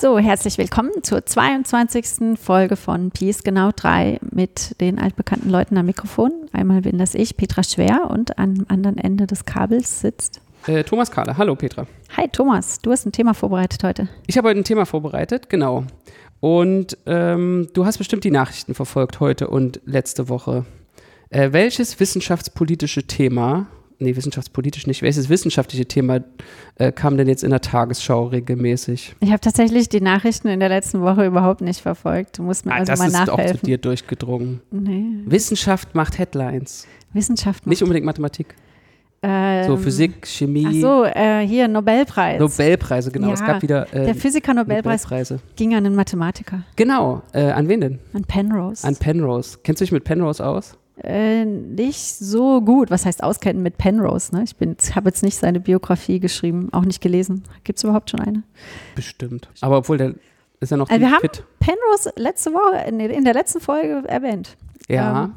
So, herzlich willkommen zur 22. Folge von Peace Genau 3 mit den altbekannten Leuten am Mikrofon. Einmal bin das ich, Petra Schwer, und am anderen Ende des Kabels sitzt. Äh, Thomas Kahler. Hallo Petra. Hi Thomas, du hast ein Thema vorbereitet heute. Ich habe heute ein Thema vorbereitet, genau. Und ähm, du hast bestimmt die Nachrichten verfolgt heute und letzte Woche. Äh, welches wissenschaftspolitische Thema nee, wissenschaftspolitisch nicht. Welches wissenschaftliche Thema äh, kam denn jetzt in der Tagesschau regelmäßig? Ich habe tatsächlich die Nachrichten in der letzten Woche überhaupt nicht verfolgt. Du musst mir ah, also mal nachhelfen. Das ist auch zu dir durchgedrungen. Nee. Wissenschaft macht Headlines. Wissenschaft macht Nicht unbedingt Mathematik. Ähm, so Physik, Chemie. Ach so, äh, hier Nobelpreis. Nobelpreise, genau. Ja, es gab wieder äh, der Physiker-Nobelpreis ging an einen Mathematiker. Genau. Äh, an wen denn? An Penrose. An Penrose. Kennst du dich mit Penrose aus? Äh, nicht so gut. Was heißt auskennen mit Penrose? Ne? Ich habe jetzt nicht seine Biografie geschrieben, auch nicht gelesen. Gibt es überhaupt schon eine? Bestimmt. Aber obwohl der ist ja noch also wir fit. haben Penrose letzte Woche in, in der letzten Folge erwähnt. Ja. Ähm,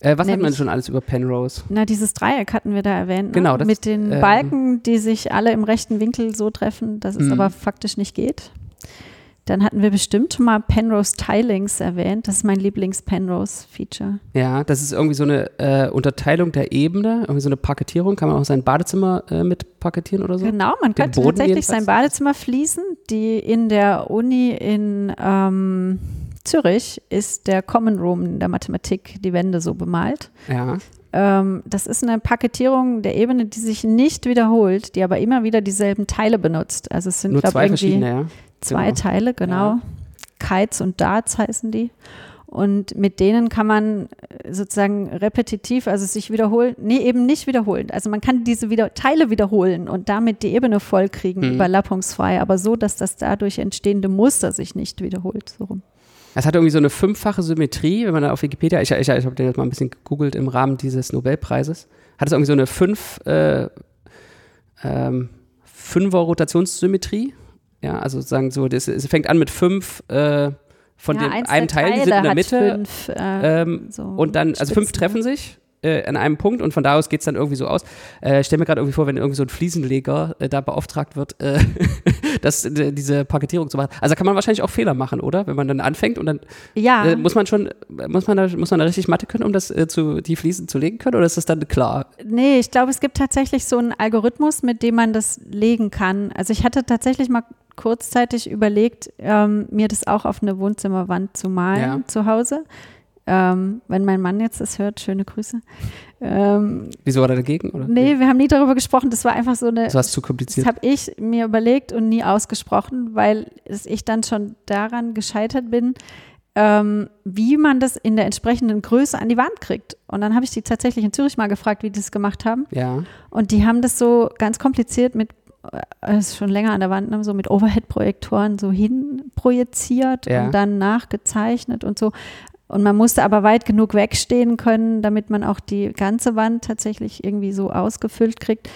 äh, was hat man schon alles über Penrose? Na, dieses Dreieck hatten wir da erwähnt. Ne? Genau. Das, mit den ähm, Balken, die sich alle im rechten Winkel so treffen, dass es mhm. aber faktisch nicht geht. Dann hatten wir bestimmt schon mal Penrose Tilings erwähnt. Das ist mein Lieblings-Penrose-Feature. Ja, das ist irgendwie so eine äh, Unterteilung der Ebene, irgendwie so eine Parkettierung. Kann man auch sein Badezimmer äh, mit parkettieren oder so? Genau, man Den könnte Boden tatsächlich jedenfalls. sein Badezimmer fließen. Die in der Uni in ähm, Zürich ist der Common Room in der Mathematik die Wände so bemalt. Ja. Ähm, das ist eine Paketierung der Ebene, die sich nicht wiederholt, die aber immer wieder dieselben Teile benutzt. Also es sind, Nur zwei verschiedene, ja. Zwei genau. Teile, genau. Ja. Kites und Darts heißen die. Und mit denen kann man äh, sozusagen repetitiv, also sich wiederholen, nee, eben nicht wiederholen. Also man kann diese wieder, Teile wiederholen und damit die Ebene vollkriegen, mhm. überlappungsfrei, aber so, dass das dadurch entstehende Muster sich nicht wiederholt. So rum. Es hat irgendwie so eine fünffache Symmetrie, wenn man da auf Wikipedia, ich, ich, ich habe den jetzt mal ein bisschen gegoogelt im Rahmen dieses Nobelpreises, hat es irgendwie so eine fünf, äh, ähm, Fünfer Rotationssymmetrie. Ja, also sozusagen so, das, es fängt an mit fünf äh, von ja, dem einem Teil, die sind in der Mitte. Fünf, äh, ähm, so und dann, also fünf treffen sich äh, an einem Punkt und von da aus geht es dann irgendwie so aus. Äh, stell mir gerade irgendwie vor, wenn irgendwie so ein Fliesenleger äh, da beauftragt wird, äh, das, äh, diese Paketierung zu machen. Also kann man wahrscheinlich auch Fehler machen, oder? Wenn man dann anfängt und dann ja. Äh, muss man schon, muss man da, muss man da richtig Mathe können, um das zu, die Fliesen zu legen können, oder ist das dann klar? Nee, ich glaube, es gibt tatsächlich so einen Algorithmus, mit dem man das legen kann. Also ich hatte tatsächlich mal kurzzeitig überlegt, ähm, mir das auch auf eine Wohnzimmerwand zu malen ja. zu Hause. Ähm, wenn mein Mann jetzt das hört, schöne Grüße. Ähm, Wieso war er dagegen? Oder? Nee, wir haben nie darüber gesprochen. Das war einfach so eine. Das war zu kompliziert. Das habe ich mir überlegt und nie ausgesprochen, weil ich dann schon daran gescheitert bin, ähm, wie man das in der entsprechenden Größe an die Wand kriegt. Und dann habe ich die tatsächlich in Zürich mal gefragt, wie die das gemacht haben. Ja. Und die haben das so ganz kompliziert mit ist schon länger an der Wand, ne, so mit Overhead-Projektoren so hin projiziert ja. und dann nachgezeichnet und so. Und man musste aber weit genug wegstehen können, damit man auch die ganze Wand tatsächlich irgendwie so ausgefüllt kriegt,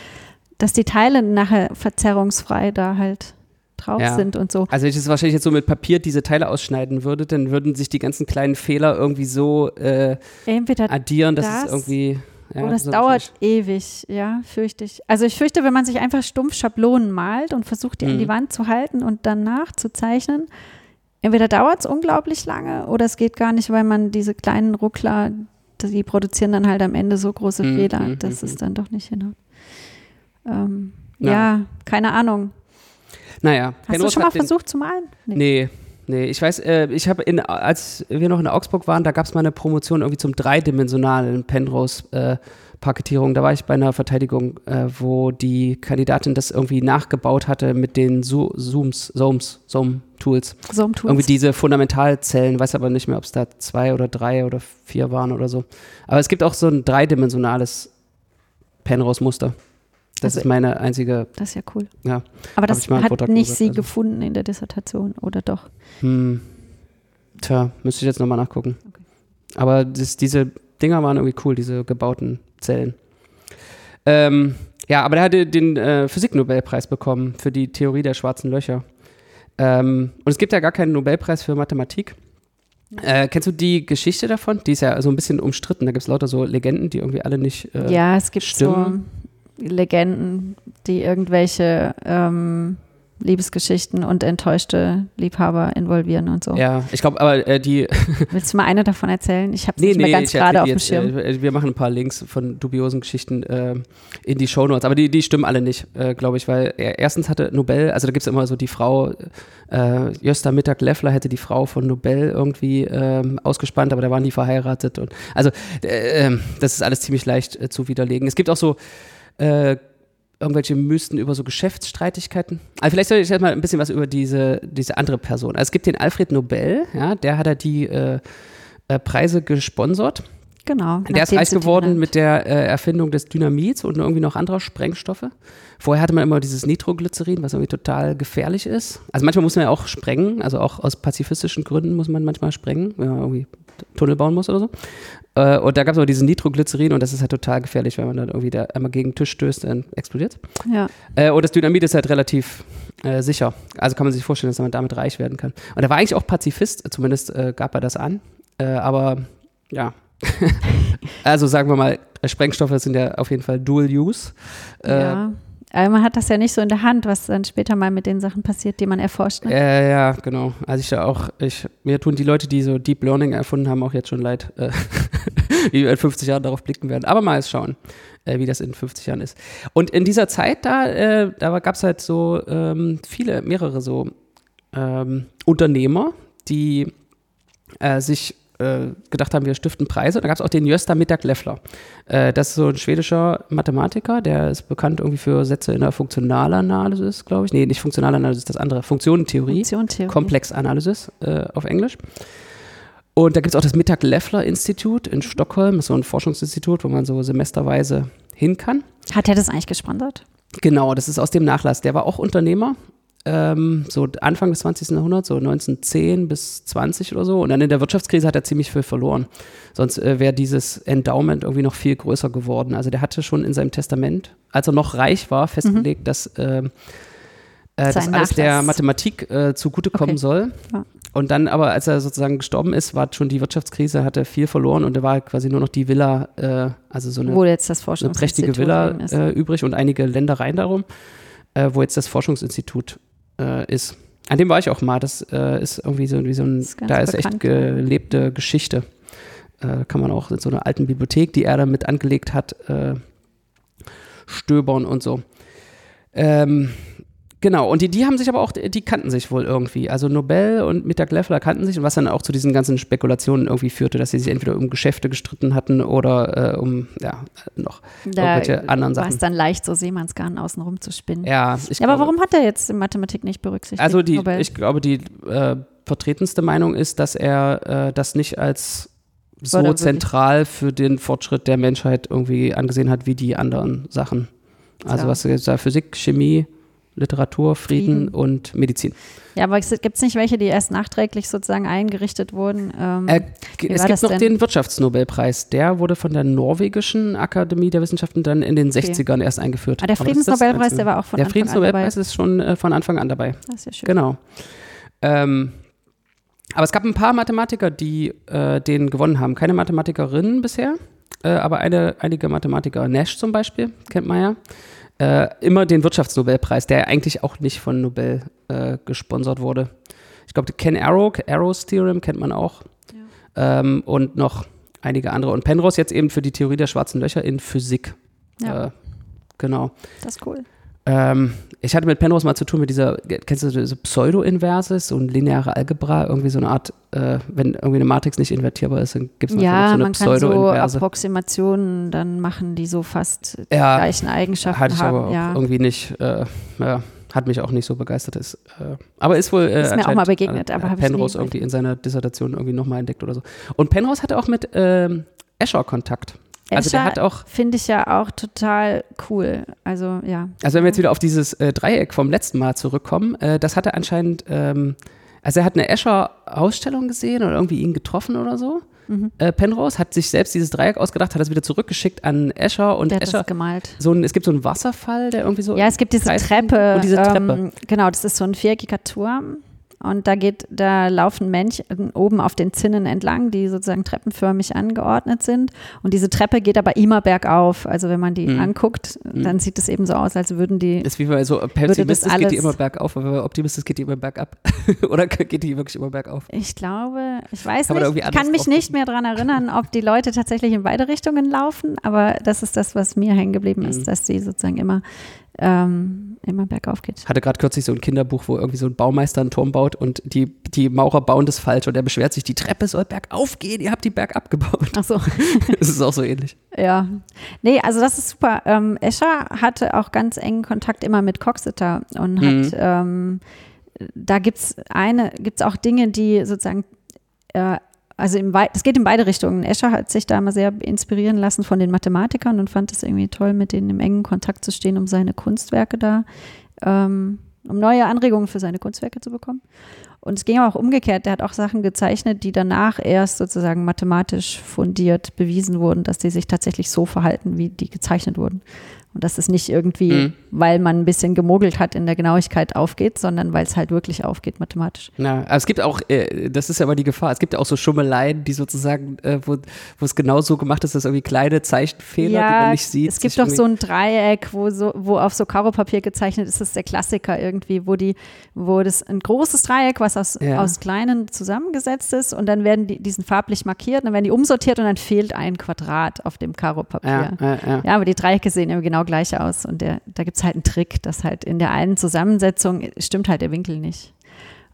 dass die Teile nachher verzerrungsfrei da halt drauf ja. sind und so. Also wenn ich es wahrscheinlich jetzt so mit Papier diese Teile ausschneiden würde, dann würden sich die ganzen kleinen Fehler irgendwie so äh, addieren, dass das, es irgendwie ja, Oder es dauert ewig, ja, fürchte ich. Also ich fürchte, wenn man sich einfach stumpf Schablonen malt und versucht, die mhm. an die mhm. Wand zu halten und danach zu zeichnen, entweder dauert es unglaublich lange oder es geht gar nicht, weil man diese kleinen Ruckler, die produzieren dann halt am Ende so große mhm. Fehler, mhm, dass mhm. es dann doch nicht hinhaut. Ähm, ja. ja. keine Ahnung. Naja. Hast Penrose du schon mal versucht zu malen? Nee. nee. Nee, ich weiß, äh, ich habe in, als wir noch in Augsburg waren, da gab es mal eine Promotion irgendwie zum dreidimensionalen Penrose-Paketierung. Äh, da war ich bei einer Verteidigung, äh, wo die Kandidatin das irgendwie nachgebaut hatte mit den Zo Zooms, Zooms, Zoom-Tools. Zoom-Tools. Irgendwie diese Fundamentalzellen, weiß aber nicht mehr, ob es da zwei oder drei oder vier waren oder so. Aber es gibt auch so ein dreidimensionales Penrose-Muster. Das also, ist meine einzige. Das ist ja cool. Ja. Aber das hat nicht sie also. gefunden in der Dissertation, oder doch? Hm. Tja, müsste ich jetzt nochmal nachgucken. Okay. Aber das, diese Dinger waren irgendwie cool, diese gebauten Zellen. Ähm, ja, aber der hatte den äh, Physiknobelpreis bekommen für die Theorie der schwarzen Löcher. Ähm, und es gibt ja gar keinen Nobelpreis für Mathematik. Äh, kennst du die Geschichte davon? Die ist ja so ein bisschen umstritten. Da gibt es lauter so Legenden, die irgendwie alle nicht. Äh, ja, es gibt stimmen. so Legenden, die irgendwelche ähm, Liebesgeschichten und enttäuschte Liebhaber involvieren und so. Ja, ich glaube, aber äh, die. Willst du mal eine davon erzählen? Ich habe es nee, nicht nee, mehr ganz gerade auf dem Schirm. Äh, wir machen ein paar Links von dubiosen Geschichten äh, in die Shownotes, aber die, die stimmen alle nicht, äh, glaube ich, weil erstens hatte Nobel, also da gibt es immer so die Frau, äh, Jösta Mittag Leffler hätte die Frau von Nobel irgendwie ähm, ausgespannt, aber da waren die verheiratet und also äh, ähm, das ist alles ziemlich leicht äh, zu widerlegen. Es gibt auch so äh, irgendwelche Mysten über so Geschäftsstreitigkeiten. Also vielleicht soll ich jetzt mal ein bisschen was über diese, diese andere Person. Also es gibt den Alfred Nobel, ja, der hat ja die äh, äh, Preise gesponsert. Genau. Der ist reich geworden mit der äh, Erfindung des Dynamits und irgendwie noch anderer Sprengstoffe. Vorher hatte man immer dieses Nitroglycerin, was irgendwie total gefährlich ist. Also manchmal muss man ja auch sprengen, also auch aus pazifistischen Gründen muss man manchmal sprengen, wenn man irgendwie Tunnel bauen muss oder so. Äh, und da gab es auch dieses Nitroglycerin und das ist halt total gefährlich, wenn man dann irgendwie da einmal gegen den Tisch stößt, dann explodiert. Ja. Äh, und das Dynamit ist halt relativ äh, sicher. Also kann man sich vorstellen, dass man damit reich werden kann. Und er war eigentlich auch Pazifist, zumindest äh, gab er das an. Äh, aber ja. also sagen wir mal, Sprengstoffe sind ja auf jeden Fall Dual Use. Äh, ja. Aber man hat das ja nicht so in der Hand, was dann später mal mit den Sachen passiert, die man erforscht. Ne? Äh, ja, genau. Also ich da auch, ich, mir tun die Leute, die so Deep Learning erfunden haben, auch jetzt schon leid, äh, wie wir in 50 Jahren darauf blicken werden. Aber mal schauen, äh, wie das in 50 Jahren ist. Und in dieser Zeit da, äh, da gab es halt so ähm, viele, mehrere so ähm, Unternehmer, die äh, sich äh, gedacht haben, wir stiften Preise. Da gab es auch den Jösta Mittag Leffler. Äh, das ist so ein schwedischer Mathematiker, der ist bekannt irgendwie für Sätze in der Funktionalanalysis, glaube ich. Nee, nicht Funktionalanalysis, das andere. Funktionentheorie. Funktionentheorie. Komplexanalysis äh, auf Englisch. Und da gibt es auch das Mittag-Leffler-Institut in Stockholm, so ein Forschungsinstitut, wo man so semesterweise hin kann. Hat er das eigentlich gesponsert? Genau, das ist aus dem Nachlass. Der war auch Unternehmer ähm, so Anfang des 20. Jahrhunderts, so 1910 bis 20 oder so. Und dann in der Wirtschaftskrise hat er ziemlich viel verloren. Sonst äh, wäre dieses Endowment irgendwie noch viel größer geworden. Also der hatte schon in seinem Testament, als er noch reich war, festgelegt, mhm. dass äh, äh, das alles der Mathematik äh, zugutekommen okay. soll. Ja. Und dann aber, als er sozusagen gestorben ist, war schon die Wirtschaftskrise, hat er viel verloren und da war quasi nur noch die Villa, äh, also so eine, eine prächtige Villa äh, übrig und einige Ländereien darum, äh, wo jetzt das Forschungsinstitut äh, ist. An dem war ich auch mal. Das äh, ist irgendwie so, wie so ein, ist da ist bekannt, echt gelebte Geschichte. Äh, kann man auch in so einer alten Bibliothek, die er damit angelegt hat, stöbern und so. Ähm, Genau, und die, die haben sich aber auch, die kannten sich wohl irgendwie. Also Nobel und Mittag Leffler kannten sich, und was dann auch zu diesen ganzen Spekulationen irgendwie führte, dass sie sich entweder um Geschäfte gestritten hatten oder äh, um, ja, noch da irgendwelche anderen Sachen. War es dann leicht, so Seemannsgarn außenrum zu spinnen. Ja, ich ja, aber warum hat er jetzt in Mathematik nicht berücksichtigt? Also die, Nobel? ich glaube, die äh, vertretenste Meinung ist, dass er äh, das nicht als so zentral für den Fortschritt der Menschheit irgendwie angesehen hat wie die anderen Sachen. Also ja. was da Physik, Chemie, Literatur, Frieden, Frieden, und Medizin. Ja, aber gibt es nicht welche, die erst nachträglich sozusagen eingerichtet wurden? Ähm, äh, es gibt noch denn? den Wirtschaftsnobelpreis. Der wurde von der norwegischen Akademie der Wissenschaften dann in den okay. 60ern erst eingeführt. Ah, der Friedensnobelpreis, der war auch von der Anfang an dabei. Der Friedensnobelpreis ist schon äh, von Anfang an dabei. Das ist ja schön. Genau. Ähm, aber es gab ein paar Mathematiker, die äh, den gewonnen haben. Keine Mathematikerinnen bisher, äh, aber eine, einige Mathematiker. Nash zum Beispiel, kennt man ja äh, immer den Wirtschaftsnobelpreis, der eigentlich auch nicht von Nobel äh, gesponsert wurde. Ich glaube, Ken Arrow, Arrows Theorem kennt man auch. Ja. Ähm, und noch einige andere. Und Penrose jetzt eben für die Theorie der schwarzen Löcher in Physik. Ja. Äh, genau. Das ist cool. Ähm, ich hatte mit Penrose mal zu tun mit dieser, kennst du diese Pseudo-Inverses, so eine lineare Algebra, irgendwie so eine Art, äh, wenn irgendwie eine Matrix nicht invertierbar ist, dann gibt es ja, so eine Pseudo-Inverse. Ja, so Approximationen dann machen, die so fast die ja, gleichen Eigenschaften hatte ich haben. aber auch ja. irgendwie nicht, äh, ja, hat mich auch nicht so begeistert. Ist, äh, aber ist wohl äh, ist mir auch mal begegnet, aber habe Penrose irgendwie in seiner Dissertation irgendwie nochmal entdeckt oder so. Und Penrose hatte auch mit ähm, Escher Kontakt. Escher also der hat auch finde ich ja auch total cool. Also ja. Also wenn wir jetzt wieder auf dieses äh, Dreieck vom letzten Mal zurückkommen, äh, das hatte anscheinend, ähm, also er hat eine Escher-Ausstellung gesehen oder irgendwie ihn getroffen oder so. Mhm. Äh, Penrose hat sich selbst dieses Dreieck ausgedacht, hat das wieder zurückgeschickt an Escher und der Escher. Hat das gemalt. So ein, es gibt so einen Wasserfall, der irgendwie so. Ja, es gibt diese Treppe. Und diese Treppe. Ähm, genau, das ist so ein viereckiger Turm und da geht, da laufen Männchen oben auf den Zinnen entlang, die sozusagen treppenförmig angeordnet sind. Und diese Treppe geht aber immer bergauf. Also wenn man die mhm. anguckt, mhm. dann sieht es eben so aus, als würden die. Ist wie bei so pessimistisch geht die immer bergauf, aber optimistisch geht die immer bergab. Oder geht die wirklich immer bergauf? Ich glaube, ich weiß Kann nicht. Ich kann mich nicht mehr daran erinnern, ob die Leute tatsächlich in beide Richtungen laufen, aber das ist das, was mir hängen geblieben ist, mhm. dass sie sozusagen immer ähm, immer bergauf geht. Hatte gerade kürzlich so ein Kinderbuch, wo irgendwie so ein Baumeister einen Turm baut und die, die Maurer bauen das falsch und er beschwert sich, die Treppe soll bergauf gehen, ihr habt die bergab gebaut. Ach so. das ist auch so ähnlich. Ja. Nee, also das ist super. Ähm, Escher hatte auch ganz engen Kontakt immer mit Coxeter und hat, mhm. ähm, da gibt es eine, gibt es auch Dinge, die sozusagen äh, also es geht in beide Richtungen. Escher hat sich da mal sehr inspirieren lassen von den Mathematikern und fand es irgendwie toll, mit denen im engen Kontakt zu stehen, um seine Kunstwerke da, ähm, um neue Anregungen für seine Kunstwerke zu bekommen. Und es ging auch umgekehrt. Der hat auch Sachen gezeichnet, die danach erst sozusagen mathematisch fundiert bewiesen wurden, dass die sich tatsächlich so verhalten, wie die gezeichnet wurden. Und dass es nicht irgendwie, mhm. weil man ein bisschen gemogelt hat, in der Genauigkeit aufgeht, sondern weil es halt wirklich aufgeht, mathematisch. Ja, aber es gibt auch, äh, das ist ja aber die Gefahr, es gibt ja auch so Schummeleien, die sozusagen, äh, wo, wo es genau so gemacht ist, dass irgendwie kleine Zeichenfehler, ja, die man nicht sieht. Es gibt doch so ein Dreieck, wo, so, wo auf so Karopapier gezeichnet ist, das ist der Klassiker irgendwie, wo die, wo das ein großes Dreieck, was aus, ja. aus kleinen zusammengesetzt ist und dann werden die, diesen farblich markiert, dann werden die umsortiert und dann fehlt ein Quadrat auf dem Karopapier. Ja, ja, ja. aber die Dreiecke sehen immer genau genau gleich aus. Und der, da gibt es halt einen Trick, dass halt in der einen Zusammensetzung stimmt halt der Winkel nicht.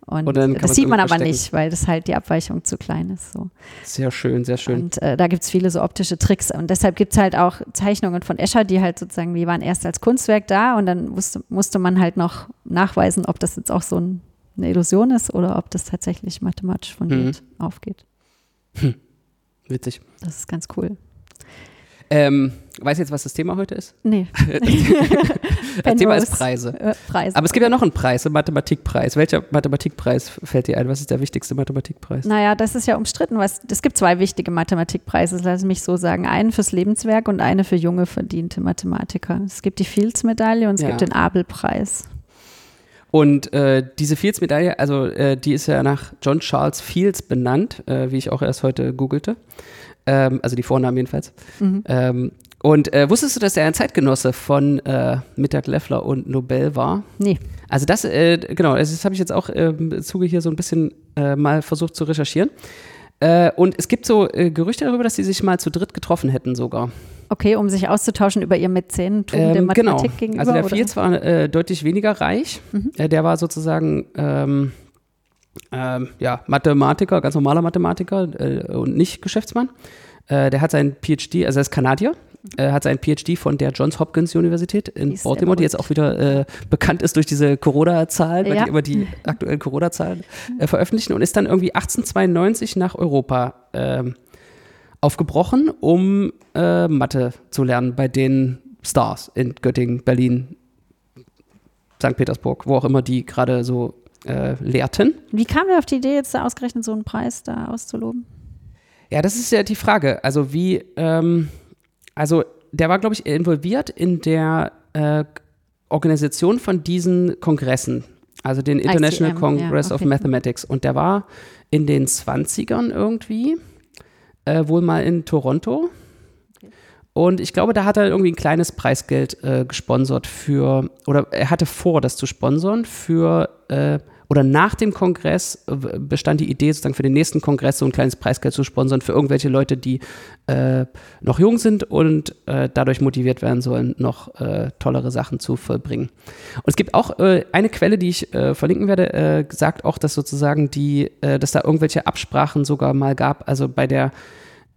Und, und das sieht man aber verstecken. nicht, weil das halt die Abweichung zu klein ist. So. Sehr schön, sehr schön. Und äh, da gibt es viele so optische Tricks. Und deshalb gibt es halt auch Zeichnungen von Escher, die halt sozusagen, die waren erst als Kunstwerk da und dann musste, musste man halt noch nachweisen, ob das jetzt auch so ein, eine Illusion ist oder ob das tatsächlich mathematisch fundiert mhm. aufgeht. Hm. Witzig. Das ist ganz cool. Ähm, Weißt du jetzt, was das Thema heute ist? Nee. das Thema ist Preise. Äh, Preise. Aber es gibt ja noch einen Preis, einen Mathematikpreis. Welcher Mathematikpreis fällt dir ein? Was ist der wichtigste Mathematikpreis? Naja, das ist ja umstritten. Was, es gibt zwei wichtige Mathematikpreise, lass mich so sagen. Einen fürs Lebenswerk und eine für junge, verdiente Mathematiker. Es gibt die Fields-Medaille und es ja. gibt den Abel-Preis. Und äh, diese Fields-Medaille, also äh, die ist ja nach John Charles Fields benannt, äh, wie ich auch erst heute googelte. Ähm, also die Vornamen jedenfalls. Mhm. Ähm, und äh, wusstest du, dass er ein Zeitgenosse von äh, Mittag Leffler und Nobel war? Nee. Also das, äh, genau, das habe ich jetzt auch im ähm, Zuge hier so ein bisschen äh, mal versucht zu recherchieren. Äh, und es gibt so äh, Gerüchte darüber, dass sie sich mal zu dritt getroffen hätten sogar. Okay, um sich auszutauschen über ihr Mäzenentum ähm, der. Mathematik genau. gegenüber? Also der Fields war deutlich weniger reich. Mhm. Der war sozusagen ähm, ja, Mathematiker, ganz normaler Mathematiker äh, und nicht Geschäftsmann. Äh, der hat seinen PhD, also er ist Kanadier, äh, hat seinen PhD von der Johns Hopkins Universität in ist Baltimore, die jetzt auch wieder äh, bekannt ist durch diese Corona-Zahlen, weil ja. die immer die aktuellen Corona-Zahlen äh, veröffentlichen und ist dann irgendwie 1892 nach Europa ähm, aufgebrochen, um äh, Mathe zu lernen bei den Stars in Göttingen, Berlin, St. Petersburg, wo auch immer die gerade so äh, lehrten. Wie kam er auf die Idee, jetzt da ausgerechnet so einen Preis da auszuloben? Ja, das ist ja die Frage. Also wie, ähm, also der war, glaube ich, involviert in der äh, Organisation von diesen Kongressen, also den International ICM, Congress ja, okay. of Mathematics. Und der war in den 20ern irgendwie, äh, wohl mal in Toronto. Und ich glaube, da hat er irgendwie ein kleines Preisgeld äh, gesponsert für, oder er hatte vor, das zu sponsern für äh, oder nach dem Kongress äh, bestand die Idee, sozusagen für den nächsten Kongress so ein kleines Preisgeld zu sponsern für irgendwelche Leute, die äh, noch jung sind und äh, dadurch motiviert werden sollen, noch äh, tollere Sachen zu vollbringen. Und es gibt auch äh, eine Quelle, die ich äh, verlinken werde, sagt auch, dass sozusagen die, dass da irgendwelche Absprachen sogar mal gab, also bei der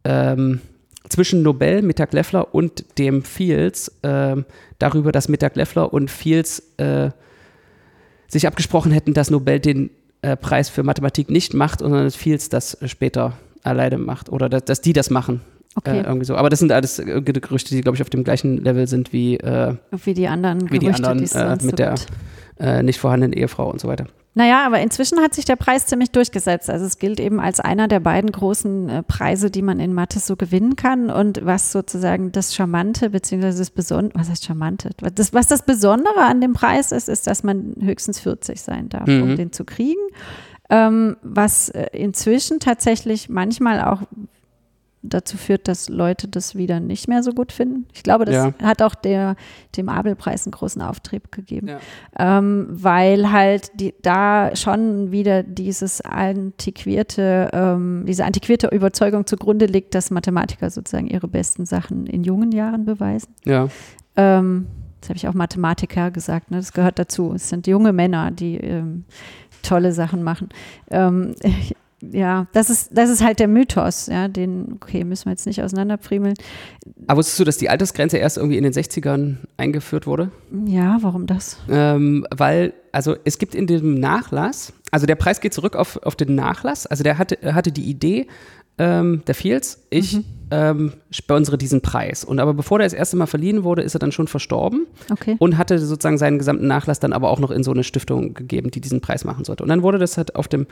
ähm, zwischen Nobel, Mittag Leffler und dem Fields ähm, darüber, dass Mittag Leffler und Fields sich abgesprochen hätten, dass Nobel den äh, Preis für Mathematik nicht macht, sondern dass Fields das später alleine macht oder dass, dass die das machen. Okay. Äh, irgendwie so. Aber das sind alles äh, Gerüchte, die, glaube ich, auf dem gleichen Level sind wie, äh, wie die anderen wie Gerüchte, die anderen äh, mit der äh, nicht vorhandenen Ehefrau und so weiter. Naja, aber inzwischen hat sich der Preis ziemlich durchgesetzt. Also es gilt eben als einer der beiden großen äh, Preise, die man in Mathe so gewinnen kann. Und was sozusagen das Charmante, beziehungsweise das Besondere, was heißt Charmante? Das, was das Besondere an dem Preis ist, ist, dass man höchstens 40 sein darf, mhm. um den zu kriegen. Ähm, was äh, inzwischen tatsächlich manchmal auch dazu führt, dass Leute das wieder nicht mehr so gut finden. Ich glaube, das ja. hat auch der, dem Abelpreis einen großen Auftrieb gegeben, ja. ähm, weil halt die, da schon wieder dieses antiquierte, ähm, diese antiquierte Überzeugung zugrunde liegt, dass Mathematiker sozusagen ihre besten Sachen in jungen Jahren beweisen. Ja. Ähm, das habe ich auch Mathematiker gesagt, ne? das gehört dazu. Es sind junge Männer, die ähm, tolle Sachen machen. Ähm, ja, das ist, das ist halt der Mythos, ja, den, okay, müssen wir jetzt nicht auseinanderfriemeln. Aber wusstest du, dass die Altersgrenze erst irgendwie in den 60ern eingeführt wurde? Ja, warum das? Ähm, weil, also es gibt in dem Nachlass, also der Preis geht zurück auf, auf den Nachlass, also der hatte, hatte die Idee, ähm, der Fields, ich mhm. ähm, sponsere diesen Preis. Und aber bevor der das erste Mal verliehen wurde, ist er dann schon verstorben okay. und hatte sozusagen seinen gesamten Nachlass dann aber auch noch in so eine Stiftung gegeben, die diesen Preis machen sollte. Und dann wurde das halt auf dem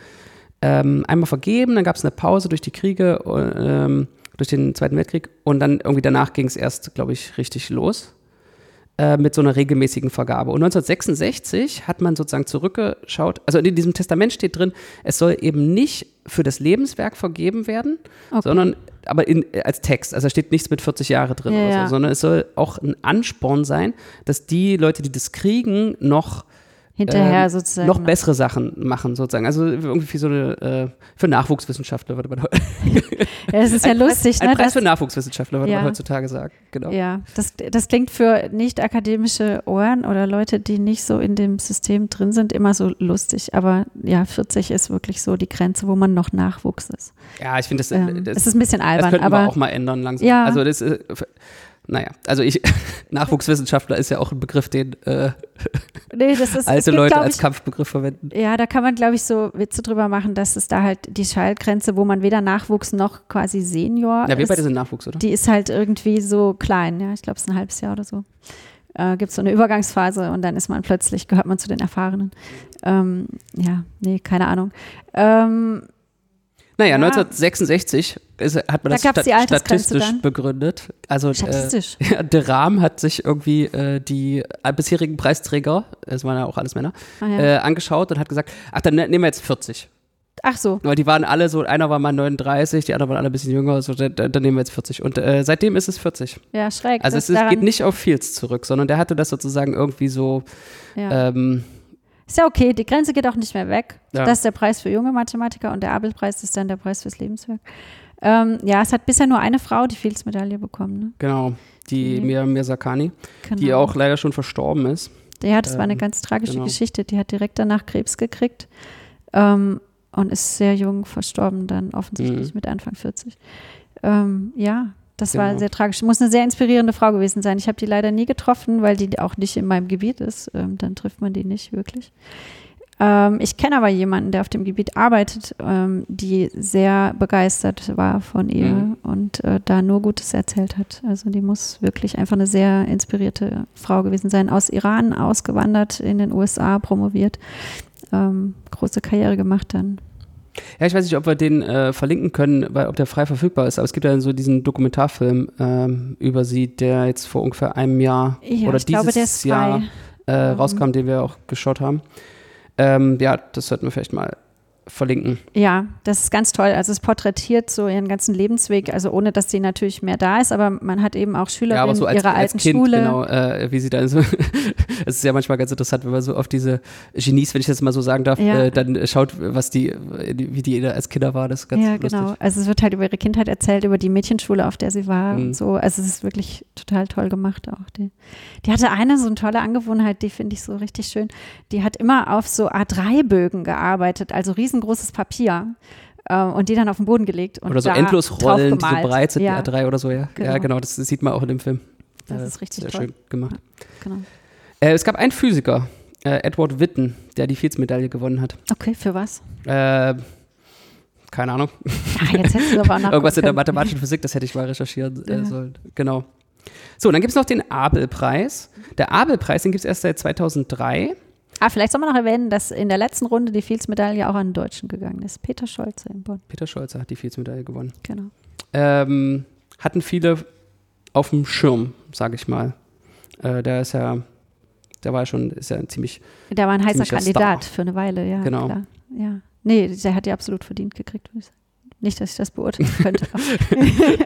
ähm, einmal vergeben, dann gab es eine Pause durch die Kriege, ähm, durch den Zweiten Weltkrieg und dann irgendwie danach ging es erst, glaube ich, richtig los äh, mit so einer regelmäßigen Vergabe. Und 1966 hat man sozusagen zurückgeschaut, also in diesem Testament steht drin, es soll eben nicht für das Lebenswerk vergeben werden, okay. sondern aber in, als Text. Also da steht nichts mit 40 Jahre drin, ja, so, sondern es soll auch ein Ansporn sein, dass die Leute, die das kriegen, noch hinterher ähm, sozusagen noch bessere Sachen machen sozusagen. Also irgendwie so eine äh, für Nachwuchswissenschaftler würde man heute. ja, das ist ja ein lustig, Preis, ne? Ein Preis für Nachwuchswissenschaftler würde ja. man heutzutage sagen. Genau. Ja, das, das klingt für nicht akademische Ohren oder Leute, die nicht so in dem System drin sind, immer so lustig. Aber ja, 40 ist wirklich so die Grenze, wo man noch Nachwuchs ist. Ja, ich finde das, ähm, das, das ist ein bisschen albern. Das könnten aber wir auch mal ändern langsam. Ja. Also das ist naja, also ich, Nachwuchswissenschaftler ist ja auch ein Begriff, den äh, nee, ist, alte gibt, Leute als ich, Kampfbegriff verwenden. Ja, da kann man, glaube ich, so Witze drüber machen, dass es da halt die Schallgrenze, wo man weder Nachwuchs noch quasi Senior Ja, wir ist, beide sind Nachwuchs, oder? Die ist halt irgendwie so klein, ja, ich glaube, es ist ein halbes Jahr oder so. Äh, Gibt es so eine Übergangsphase und dann ist man plötzlich, gehört man zu den Erfahrenen. Ähm, ja, nee, keine Ahnung. Ähm, naja, ja. 1966 ist, hat man da das sta statistisch begründet. Also statistisch. Äh, ja, der Rahm hat sich irgendwie äh, die äh, bisherigen Preisträger, es waren ja auch alles Männer, ah, ja. äh, angeschaut und hat gesagt, ach, dann ne-, nehmen wir jetzt 40. Ach so. Weil die waren alle so, einer war mal 39, die anderen waren alle ein bisschen jünger, so, dann, dann nehmen wir jetzt 40. Und äh, seitdem ist es 40. Ja, schräg. Also es ist, geht nicht auf Fields zurück, sondern der hatte das sozusagen irgendwie so ja. ähm, ist ja okay, die Grenze geht auch nicht mehr weg. Ja. Das ist der Preis für junge Mathematiker und der Abelpreis ist dann der Preis fürs Lebenswerk. Ähm, ja, es hat bisher nur eine Frau die Fields-Medaille bekommen. Ne? Genau, die Mia Mirzakani, Genau. die auch leider schon verstorben ist. Ja, das war eine Ähm, ganz tragische genau. Geschichte. Die hat direkt danach Krebs gekriegt ähm, und ist sehr jung verstorben, dann offensichtlich Mhm. mit Anfang 40. Ähm, ja, das war Genau. sehr tragisch. Muss eine sehr inspirierende Frau gewesen sein. Ich habe die leider nie getroffen, weil die auch nicht in meinem Gebiet ist. Ähm, dann trifft man die nicht wirklich. Ähm, ich kenne aber jemanden, der auf dem Gebiet arbeitet, ähm, die sehr begeistert war von ihr Mhm. und äh, da nur Gutes erzählt hat. Also die muss wirklich einfach eine sehr inspirierte Frau gewesen sein. Aus Iran ausgewandert, in den USA promoviert, ähm, große Karriere gemacht dann. Ja, ich weiß nicht, ob wir den äh, verlinken können, weil ob der frei verfügbar ist, aber es gibt ja so diesen Dokumentarfilm ähm, über sie, der jetzt vor ungefähr einem Jahr Ja, oder glaube, dieses ist Jahr äh, Ähm. rauskam, den wir auch geschaut haben. Ähm, ja, das sollten wir vielleicht mal verlinken. Ja, das ist ganz toll. Also es porträtiert so ihren ganzen Lebensweg, also ohne, dass sie natürlich mehr da ist, aber man hat eben auch Ja, Schülerinnen aber so als, ihrer als alten Kind, Schule. genau, äh, wie sie dann so, es ist ja manchmal ganz interessant, wenn man so auf diese Genies, wenn ich das mal so sagen darf, Ja. äh, dann schaut, was die, wie die als Kinder war, das ist ganz ja, lustig. genau. Also es wird halt über ihre Kindheit erzählt, über die Mädchenschule, auf der sie war Mhm. und so. Also es ist wirklich total toll gemacht auch. Die, die hatte eine so eine tolle Angewohnheit, die finde ich so richtig schön. Die hat immer auf so A3-Bögen gearbeitet, also riesengroßes Papier äh, und die dann auf den Boden gelegt und Oder so da endlos rollen, die so breit sind, ja, die A3 oder so, ja. Ja, Genau. genau, das sieht man auch in dem Film. Das Äh, ist richtig Sehr toll. schön gemacht. Genau. Äh, es gab einen Physiker, äh, Edward Witten, der die Fields-Medaille gewonnen hat. Okay, für was? Äh, keine Ahnung. Ja, jetzt hättest du aber Irgendwas in der mathematischen Physik, das hätte ich mal recherchieren äh, Ja. sollen. Genau. So, dann gibt es noch den Abel-Preis. Der Abel-Preis, den gibt es erst seit 2003. Ah, vielleicht soll man noch erwähnen, dass in der letzten Runde die Fields-Medaille auch an einen Deutschen gegangen ist. Peter Scholze in Bonn. Peter Scholze hat die Fields-Medaille gewonnen. Genau. Ähm, hatten viele auf dem Schirm, sage ich mal. Äh, der ist ja, der war schon, ist ja ziemlich. Der war ein heißer Kandidat Star. für eine Weile, ja. Genau. Klar. Ja. Nee, der hat die absolut verdient gekriegt, würde ich sagen. Nicht, dass ich das beurteilen könnte.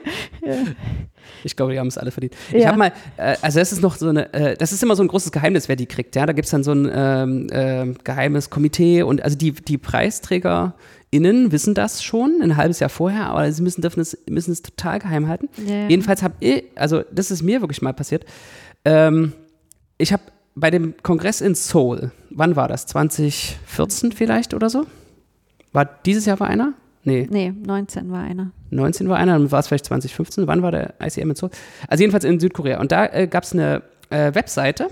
Ich glaube, die haben es alle verdient. Ich Ja. habe mal, äh, also das ist noch so eine, äh, das ist immer so ein großes Geheimnis, wer die kriegt. Ja, da gibt es dann so ein ähm, ähm, geheimes Komitee und also die, die PreisträgerInnen wissen das schon ein halbes Jahr vorher, aber sie müssen, dürfen es, müssen es total geheim halten. Ja. Jedenfalls habe ich, also das ist mir wirklich mal passiert. Ähm, ich habe bei dem Kongress in Seoul, wann war das? 2014 vielleicht oder so? War dieses Jahr war einer? Nee. nee, 19 war einer. 19 war einer, dann war es vielleicht 2015. Wann war der ICM in Seoul? Also jedenfalls in Südkorea. Und da äh, gab es eine äh, Webseite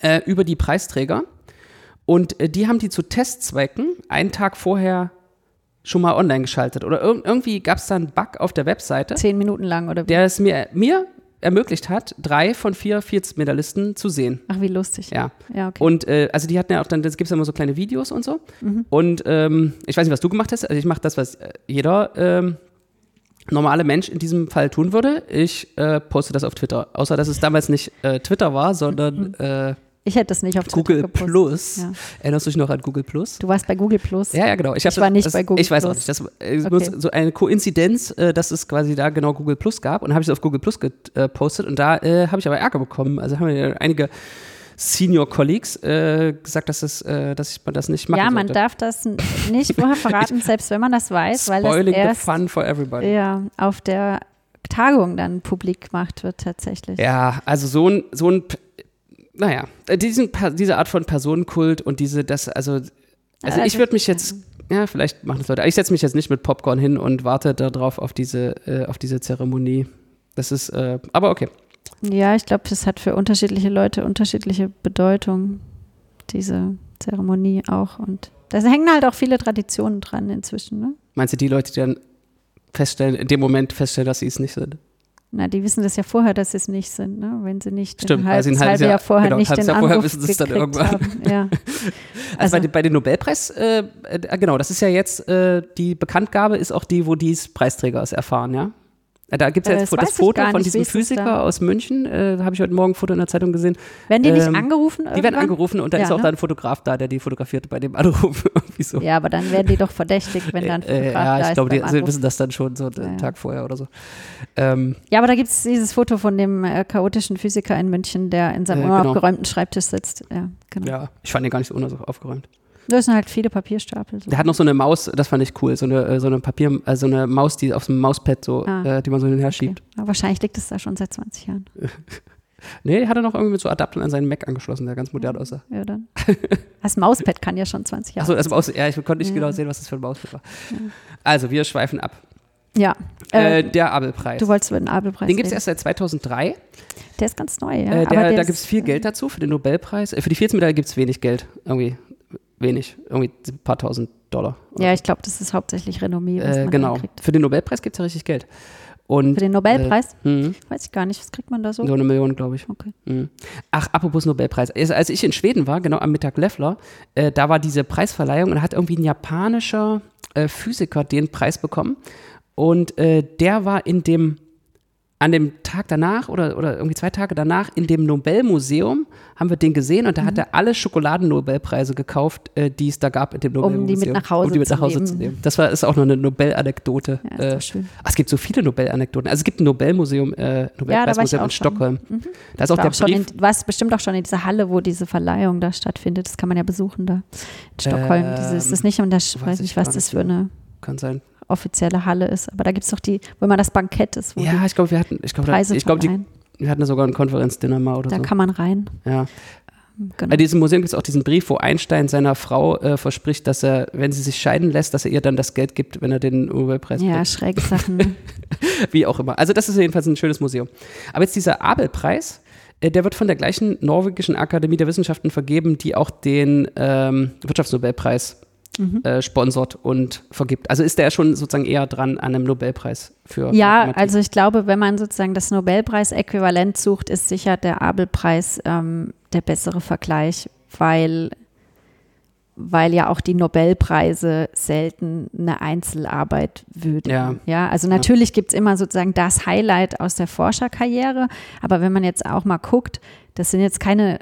äh, über die Preisträger. Und äh, die haben die zu Testzwecken einen Tag vorher schon mal online geschaltet. Oder irg irgendwie gab es da einen Bug auf der Webseite, Zehn Minuten lang oder wie? der es mir, mir ermöglicht hat, drei von vier Viertmedaillisten zu sehen. Ach, wie lustig. Ja. Ja, okay. Und äh, also die hatten ja auch dann, das gibt es ja immer so kleine Videos und so. Und ähm, ich weiß nicht, was du gemacht hast. Also ich mache das, was äh, jeder ähm, normale Mensch in diesem Fall tun würde. Ich äh, poste das auf Twitter. Außer dass es damals nicht äh, Twitter war, sondern äh, ich hätte es nicht auf Twitter Google gepostet. Plus. Ja. Erinnerst du dich noch an Google Plus? Du warst bei Google Plus. Ja, ja, genau. Ich, Ich war nicht das, bei Google Ich weiß auch Plus. nicht. Das äh, ist Okay. nur so eine Koinzidenz, äh, dass es quasi da genau Google Plus gab. Und habe ich es auf Google Plus gepostet. Und da äh, habe ich aber Ärger bekommen. Also haben mir einige Senior Colleagues äh, gesagt, dass, es, äh, dass ich das nicht machen Ja, man sollte. darf das nicht vorher verraten, selbst wenn man das weiß, weil das Spoiling the erst fun for everybody. ja, auf der Tagung dann publik gemacht wird tatsächlich. Ja, also so ein, so ein, naja, äh, diesen, diese Art von Personenkult und diese, das, also, also Also- ich würde mich jetzt, ja, vielleicht machen das Leute, ich setze mich jetzt nicht mit Popcorn hin und warte darauf auf diese, äh, auf diese Zeremonie. Das ist, äh, aber okay. Ja, ich glaube, das hat für unterschiedliche Leute unterschiedliche Bedeutung, diese Zeremonie auch. Und da hängen halt auch viele Traditionen dran inzwischen. Ne? Meinst du, die Leute, die dann feststellen, in dem Moment feststellen, dass sie es nicht sind? Na, die wissen das ja vorher, dass sie es nicht sind, ne? wenn sie nicht Stimmt, weil sie ein halbes, halbes halbe Jahr Jahr- vorher genau, nicht halbes den Jahr vorher wissen sie es dann irgendwann. haben. Ja. Also, Also- bei, den- bei den Nobelpreis, äh, äh, genau, das ist ja jetzt, äh, die Bekanntgabe ist auch die, wo die Preisträgers erfahren, ja? Äh, Da gibt es Äh, ja das jetzt das weiß ich Foto von nicht. Diesem Physiker aus München, äh, habe ich heute Morgen ein Foto in der Zeitung gesehen. Werden die nicht Ähm, angerufen? Die werden irgendwann? angerufen und da Ja, ist auch ne? da ein Fotograf da, der die fotografiert bei dem Anruf. So. Ja, aber dann werden die doch verdächtigt, wenn dann Äh, Fotograf ja, da ich ist glaube, die beim sie Anruf. wissen das dann schon so einen Ja. Tag vorher oder so. Ähm, Ja, aber da gibt es dieses Foto von dem äh, chaotischen Physiker in München, der in seinem Äh, genau. unaufgeräumten Schreibtisch sitzt. Ja, genau. ja, ich fand den gar nicht so unaus- aufgeräumt. Das sind halt viele Papierstapel. So. Der hat noch so eine Maus, das fand ich cool, so eine, äh, so eine Papier, äh, so eine Maus, die auf so einem Mauspad so, Ah. äh, die man so hinher okay. schiebt. Aber wahrscheinlich liegt es da schon seit 20 Jahren. Nee, hat er noch irgendwie mit so Adaptern an seinen Mac angeschlossen, der ganz modern aussah. Ja, dann. Das Mauspad kann ja schon 20 Jahre Achso, das Maus, ja, ich konnte nicht Ja. genau sehen, was das für ein Mauspad war. Also, wir schweifen ab. Ja. Äh, Äh, der Abelpreis. du wolltest über den Abelpreis Den gibt es erst seit 2003. Der ist ganz neu, ja. äh, der, der da gibt es viel Geld dazu für den Nobelpreis. Äh, für die Fields-Medaille gibt es wenig Geld. Irgendwie wenig. Irgendwie ein paar tausend Dollar. Ja, ich glaube, das ist hauptsächlich Renommee, was äh, man genau. kriegt. Für den Nobelpreis gibt es ja richtig Geld. Und, Für den Nobelpreis? Äh, mhm. Weiß ich gar nicht, was kriegt man da so? so eine Million, glaube ich. Okay. Mhm. Ach, apropos Nobelpreis. Als als ich in Schweden war, genau am Mittag Leffler, äh, da war diese Preisverleihung und hat irgendwie ein japanischer äh, Physiker den Preis bekommen. Und äh, der war in dem, an dem Tag danach oder, oder irgendwie zwei Tage danach in dem Nobelmuseum, haben wir den gesehen und da hat er alle Schokoladen-Nobelpreise gekauft, äh, die es da gab in dem Um die mit Nobelmuseum. nach Hause um die mit zu nach Hause nehmen. zu nehmen. Das war, ist auch noch eine Nobel-Anekdote. Ja, ist äh, schön. ach, es gibt so viele Nobel-Anekdoten. Also es gibt ein Nobelmuseum, äh, Nobelpreismuseum auch in. Stockholm. Da ist auch War der auch Brief. in, warst bestimmt auch schon in dieser Halle, wo diese Verleihung da stattfindet. Das kann man ja besuchen da in Stockholm. Ähm, Dieses, das ist nicht, und das, weiß weiß ich nicht, was das für eine Kann sein. Offizielle Halle ist. Aber da gibt es doch die, wo immer das Bankett ist, wo Ja, ich glaube, wir hatten, ich glaube, die, verleihen. wir hatten da sogar ein Konferenzdinner mal oder Da so. kann man rein. Ja. Genau. Bei diesem Museum gibt es auch diesen Brief, wo Einstein seiner Frau äh, verspricht, dass er, wenn sie sich scheiden lässt, dass er ihr dann das Geld gibt, wenn er den Nobelpreis Ja, kriegt. schräge Sachen. Wie auch immer. Also das ist jedenfalls ein schönes Museum. Aber jetzt dieser Abelpreis, äh, der wird von der gleichen norwegischen Akademie der Wissenschaften vergeben, die auch den ähm, Wirtschaftsnobelpreis Mhm. äh, sponsort und vergibt. Also ist der schon sozusagen eher dran an einem Nobelpreis für Ja, also ich glaube, wenn man sozusagen das Nobelpreis-Äquivalent sucht, ist sicher der Abelpreis ähm, der bessere Vergleich, weil weil ja auch die Nobelpreise selten eine Einzelarbeit würden. Ja, ja also natürlich ja. gibt es immer sozusagen das Highlight aus der Forscherkarriere, aber wenn man jetzt auch mal guckt, das sind jetzt keine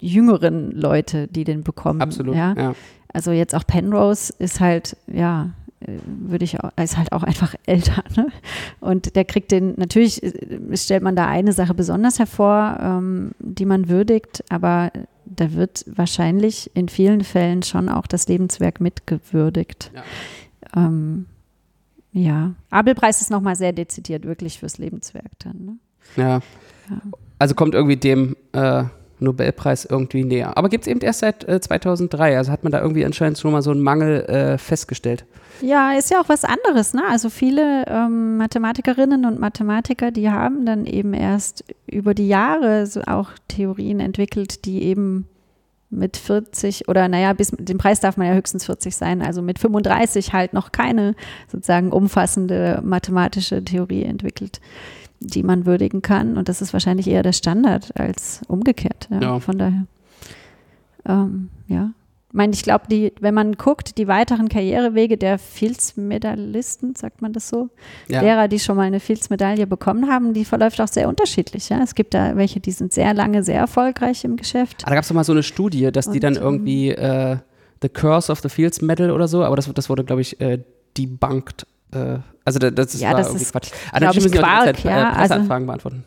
jüngeren Leute, die den bekommen. Absolut. Ja? ja. Also jetzt auch Penrose ist halt, ja, würde ich auch, ist halt auch einfach älter. Ne? Und der kriegt den, natürlich stellt man da eine Sache besonders hervor, ähm, die man würdigt, aber da wird wahrscheinlich in vielen Fällen schon auch das Lebenswerk mitgewürdigt. Ja. Ähm, ja. Abelpreis ist nochmal sehr dezidiert wirklich fürs Lebenswerk dann. Ne? Ja. ja. Also kommt irgendwie dem äh, Nobelpreis irgendwie näher. Aber gibt es eben erst seit äh, 2003. Also hat man da irgendwie anscheinend schon mal so einen Mangel äh, festgestellt. Ja, ist ja auch was anderes. Ne? Also viele ähm, Mathematikerinnen und Mathematiker, die haben dann eben erst über die Jahre so auch Theorien entwickelt, die eben mit 40 oder naja, bis den Preis darf man ja höchstens 40 sein, also mit 35 halt noch keine sozusagen umfassende mathematische Theorie entwickelt die man würdigen kann. Und das ist wahrscheinlich eher der Standard als umgekehrt. Ja, ja. Von daher, ähm, ja. Ich meine, ich glaube, wenn man guckt, die weiteren Karrierewege der Fields-Medaillisten, sagt man das so, ja. derer, die schon mal eine Fields-Medaille bekommen haben, die verläuft auch sehr unterschiedlich. Ja? Es gibt da welche, die sind sehr lange, sehr erfolgreich im Geschäft. Aber da gab es doch mal so eine Studie, dass Und, die dann ähm, irgendwie äh, The Curse of the Fields Medal oder so, aber das, das wurde, glaube ich, äh, debunked äh, also das, das ja, das irgendwie ist, Quatsch. Aber natürlich müssen Quark, die ganze Zeit ja, äh, Presseanfragen also, beantworten.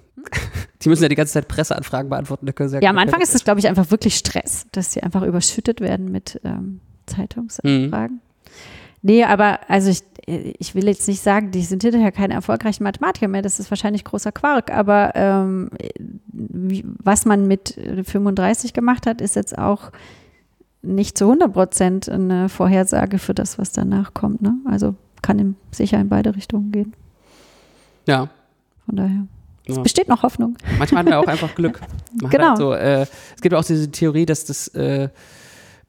Die müssen ja die ganze Zeit Presseanfragen beantworten. ja, am Anfang ist es, glaube ich, einfach wirklich Stress, dass sie einfach überschüttet werden mit ähm, Zeitungsanfragen. Mhm. Nee, aber also ich, ich will jetzt nicht sagen, die sind hinterher keine erfolgreichen Mathematiker mehr, das ist wahrscheinlich großer Quark, aber ähm, wie, was man mit 35 gemacht hat, ist jetzt auch nicht zu 100 Prozent eine Vorhersage für das, was danach kommt. Ne? Also kann sicher in beide Richtungen gehen. Ja. Von daher. Es ja. besteht noch Hoffnung. Manchmal hat man auch einfach Glück. Man genau. Halt so, äh, es gibt auch diese Theorie, dass das äh,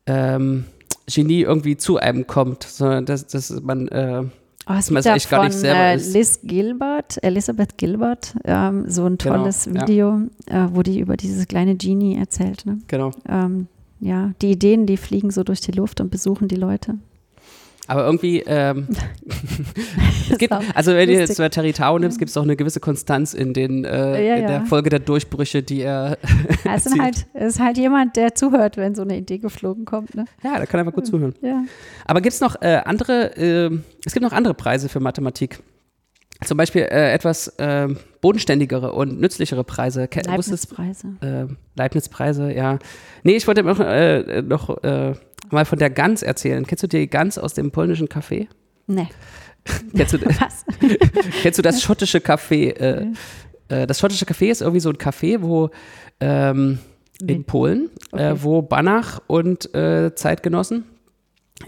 ähm, Genie irgendwie zu einem kommt, sondern dass, dass man äh, Oh, es gibt ja echt von äh, Liz Gilbert, Elizabeth Gilbert, ähm, so ein genau, tolles genau, Video, ja. äh, wo die über dieses kleine Genie erzählt. Ne? Genau. Ähm, ja, die Ideen, die fliegen so durch die Luft und besuchen die Leute. Aber irgendwie, ähm, es gibt, also wenn du jetzt bei Terry Tao nimmst, gibt es auch eine gewisse Konstanz in, den, äh, ja, in der Folge der Durchbrüche, die er. Es, ist halt, ist halt jemand, der zuhört, wenn so eine Idee geflogen kommt. Ne? Ja, da kann einfach gut zuhören. Ja. Aber gibt es noch äh, andere, äh, es gibt noch andere Preise für Mathematik. Zum Beispiel äh, etwas ähm, bodenständigere und nützlichere Preise. Leibniz-Preise. Äh, Leibniz-Preise, ja. Nee, ich wollte noch, äh, noch mal von der Gans erzählen. Kennst du die Gans aus dem polnischen Café? Nee. kennst, du, kennst du das schottische Café? Äh, äh, das schottische Café ist irgendwie so ein Café, wo ähm, in Polen, äh, okay. äh, wo Banach und äh, Zeitgenossen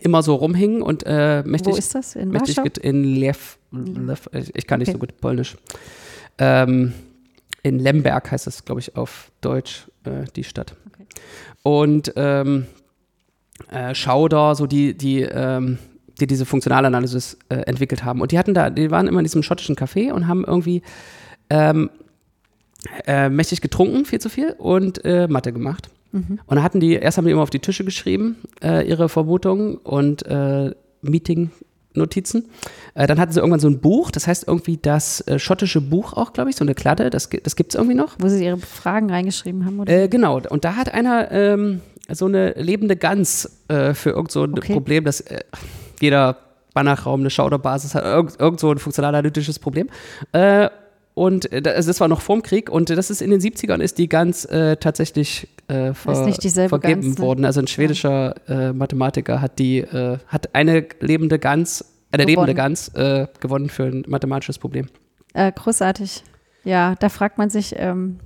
immer so rumhingen und äh, mächtig. Wo ist das? In mächtig In Lev, Lev, ich kann nicht okay. so gut Polnisch. Ähm, in Lemberg heißt das, glaube ich, auf Deutsch, die Stadt. Okay. Und ähm, äh, Schauder, so die, die, ähm, die diese Funktionalanalysis äh, entwickelt haben. Und die hatten da, die waren immer in diesem schottischen Café und haben irgendwie ähm, äh, mächtig getrunken, viel zu viel, und äh, Mathe gemacht. Mhm. Und da hatten die, erst haben die immer auf die Tische geschrieben, äh, ihre Vermutungen und Meeting. Notizen. Dann hatten sie irgendwann so ein Buch, das heißt irgendwie das schottische Buch auch, glaube ich, so eine Kladde, das, das gibt es irgendwie noch. Wo sie ihre Fragen reingeschrieben haben, oder? Genau, und da hat einer ähm, so eine lebende Gans äh, für irgend so ein okay. Problem, dass äh, jeder Banachraum eine Schauderbasis hat, irgend, irgend so ein funktional-analytisches Problem. Äh, und äh, das, das war noch vorm Krieg und das ist in den 70ern ist die Gans äh, tatsächlich äh, ver vergeben Gans, ne? worden. Also ein schwedischer. Mathematiker hat die, hat eine lebende Gans, eine gewonnen. lebende Gans gewonnen für ein mathematisches Problem. großartig. Ja, da fragt man sich, ähm,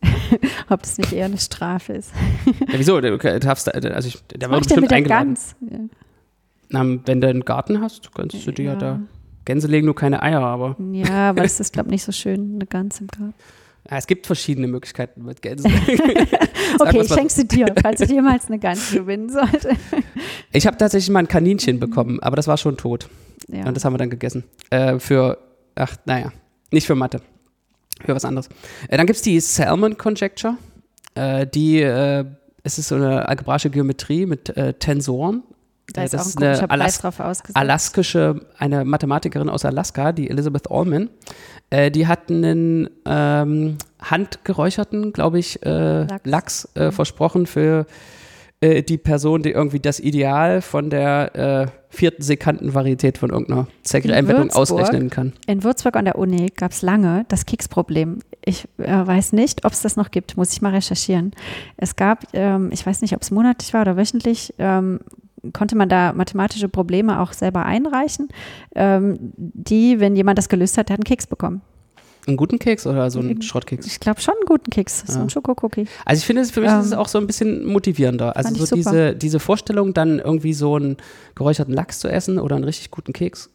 ob das nicht eher eine Strafe ist. ja, wieso? Du darfst, also ich, der war bestimmt eingeladen. Gans? Ja. Na, wenn du einen Garten hast, kannst du dir ja da. Gänse legen nur keine Eier, aber. Ja, aber das ist, glaube ich, nicht so schön, eine Gans im Garten. Ja, es gibt verschiedene Möglichkeiten mit Gänsen. okay, ich schenke sie dir, falls ich jemals eine Gans gewinnen sollte. ich habe tatsächlich mal ein Kaninchen bekommen, aber das war schon tot. Ja. Und das haben wir dann gegessen. Äh, für, ach, naja, nicht für Mathe für was anderes. Äh, dann gibt es die Salmon Conjecture. Äh, die äh, es ist so eine algebraische Geometrie mit äh, Tensoren. Da ist das auch ein ist eine Alas drauf ausgesetzt. alaskische, eine Mathematikerin aus Alaska, die Elizabeth Allman. Äh, die hat einen ähm, handgeräucherten, glaube ich, äh, Lachs. Lachs, äh, versprochen für äh, die Person, die irgendwie das Ideal von der äh, vierten Sekantenvarietät von irgendeiner Zecke-Einbettung Würzburg. ausrechnen kann. In Würzburg an der Uni gab es lange das Keksproblem. Ich äh, weiß nicht, ob es das noch gibt, muss ich mal recherchieren. Es gab, ähm, ich weiß nicht, ob es monatlich war oder wöchentlich, ähm, konnte man da mathematische Probleme auch selber einreichen, ähm, die, wenn jemand das gelöst hat, der hat einen Keks bekommen. Einen guten Keks oder so einen Schrottkeks? Ich glaube schon einen guten Keks, so Ja. ein Schokokookie. Also ich finde, es- für mich ist es Ähm, auch so ein bisschen motivierender. Also so diese, diese Vorstellung, dann irgendwie so einen geräucherten Lachs zu essen oder einen richtig guten Keks.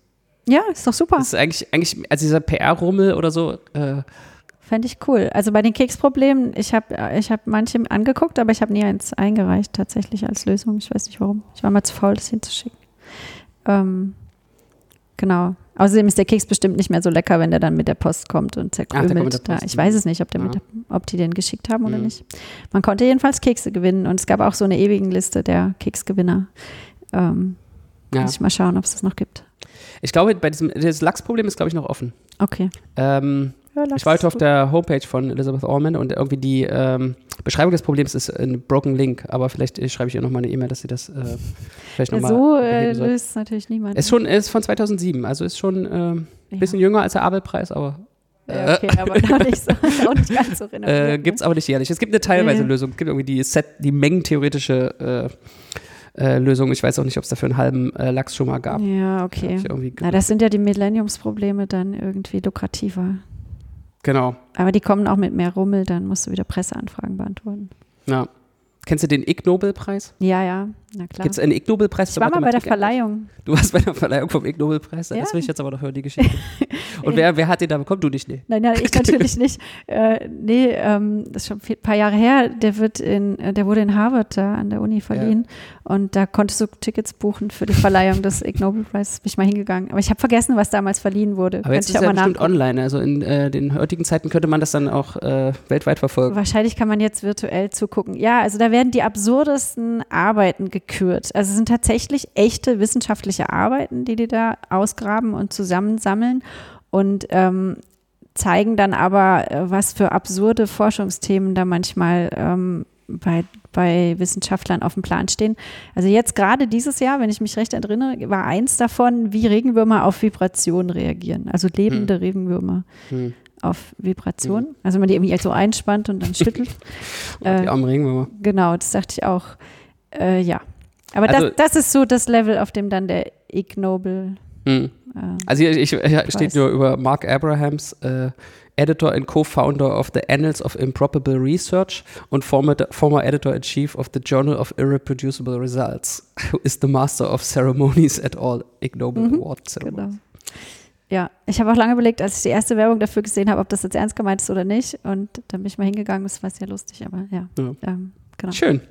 Ja, ist doch super. Das ist eigentlich, eigentlich also dieser PR-Rummel oder so, äh, Fände ich cool. Also bei den Keksproblemen, ich habe ich hab manche angeguckt, aber ich habe nie eins eingereicht tatsächlich als Lösung. Ich weiß nicht warum. Ich war mal zu faul, das hinzuschicken. Ähm, genau. Außerdem ist der Keks bestimmt nicht mehr so lecker, wenn der dann mit der Post kommt und der kommt mit zerkrümelt. der Da. Ich weiß es nicht, ob, der Ja. mit der, ob die den geschickt haben oder Mhm. nicht. Man konnte jedenfalls Kekse gewinnen und es gab auch so eine ewigen Liste der Keksgewinner. Ähm, ja. Muss ich mal schauen, ob es das noch gibt. Ich glaube, bei diesem das Lachsproblem ist, glaube ich, noch offen. Okay. Ähm, Ja, ich war heute auf der Homepage von Elizabeth Allman und irgendwie die ähm, Beschreibung des Problems ist ein Broken Link, aber vielleicht äh, schreibe ich ihr nochmal eine E-Mail, dass sie das äh, vielleicht ja, nochmal so äh, löst natürlich niemand. Ist schon ist von 2007, also ist schon ähm, ein bisschen jünger als der Abelpreis, aber ja, okay, aber noch nicht, so, auch nicht ganz so renommiert. äh, ne? gibt es aber nicht jährlich. Es gibt eine teilweise. Lösung, es gibt irgendwie die Set, die mengentheoretische äh, äh, Lösung. Ich weiß auch nicht, ob es dafür einen halben äh, Lachs schon mal gab. Ja, okay. Na, das sind ja die Millenniumsprobleme dann irgendwie lukrativer. Genau. Aber die kommen auch mit mehr Rummel, dann musst du wieder Presseanfragen beantworten. Ja. Kennst du den Ig Nobelpreis? Ja, ja, na klar. Gibt es einen Ig Nobelpreis? ich war mal bei der? Verleihung. Du warst bei der Verleihung vom Ig Nobelpreis. Ja. Das will ich jetzt aber noch hören, die Geschichte. Und wer, wer hat den da bekommen? Du nicht, nee. Nein, nein, ich natürlich nicht. Äh, nee, ähm, das ist schon ein paar Jahre her. Der wird in, äh, der wurde in Harvard da an der Uni verliehen. Und da konntest du Tickets buchen für die Verleihung des Ig Nobel Preises. Bin ich mal hingegangen. Aber ich habe vergessen, was damals verliehen wurde. Aber jetzt ist mal bestimmt online. Also in äh, den heutigen Zeiten könnte man das dann auch äh, weltweit verfolgen. Wahrscheinlich kann man jetzt virtuell zugucken. Ja, also da werden die absurdesten Arbeiten gekürt. Also es sind tatsächlich echte wissenschaftliche Arbeiten, die die da ausgraben und zusammensammeln und ähm, zeigen dann aber, äh, was für absurde Forschungsthemen da manchmal ähm, bei, bei Wissenschaftlern auf dem Plan stehen. Also jetzt gerade dieses Jahr, wenn ich mich recht erinnere, war eins davon, wie Regenwürmer auf Vibrationen reagieren. Also lebende Regenwürmer Hm. auf Vibration. Also wenn man die irgendwie so einspannt und dann schüttelt. Die äh, armen Regenwürmer. genau, das dachte ich auch. Äh, ja. Aber Also- das, das ist so das Level, auf dem dann der Ig Nobel. Hm. Äh, Also hier, ich, hier steht nur über Mark Abrahams, äh, Editor and Co-Founder of the Annals of Improbable Research und former, former Editor-in-Chief of the Journal of Irreproducible Results, who is the Master of Ceremonies at all Ig Nobel Mhm, Award Ceremonies. genau. Ja, ich habe auch lange überlegt, als ich die erste Werbung dafür gesehen habe, ob das jetzt ernst gemeint ist oder nicht. Und dann bin ich mal hingegangen, das war sehr lustig, aber ja. Ja. Ähm, genau. Schön.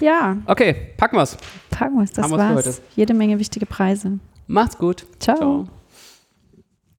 Ja, Okay, packen wir's. packen wir es. Das Haben wir's war's. heute. Jede Menge wichtige Preise. Macht's gut. Ciao. Ciao.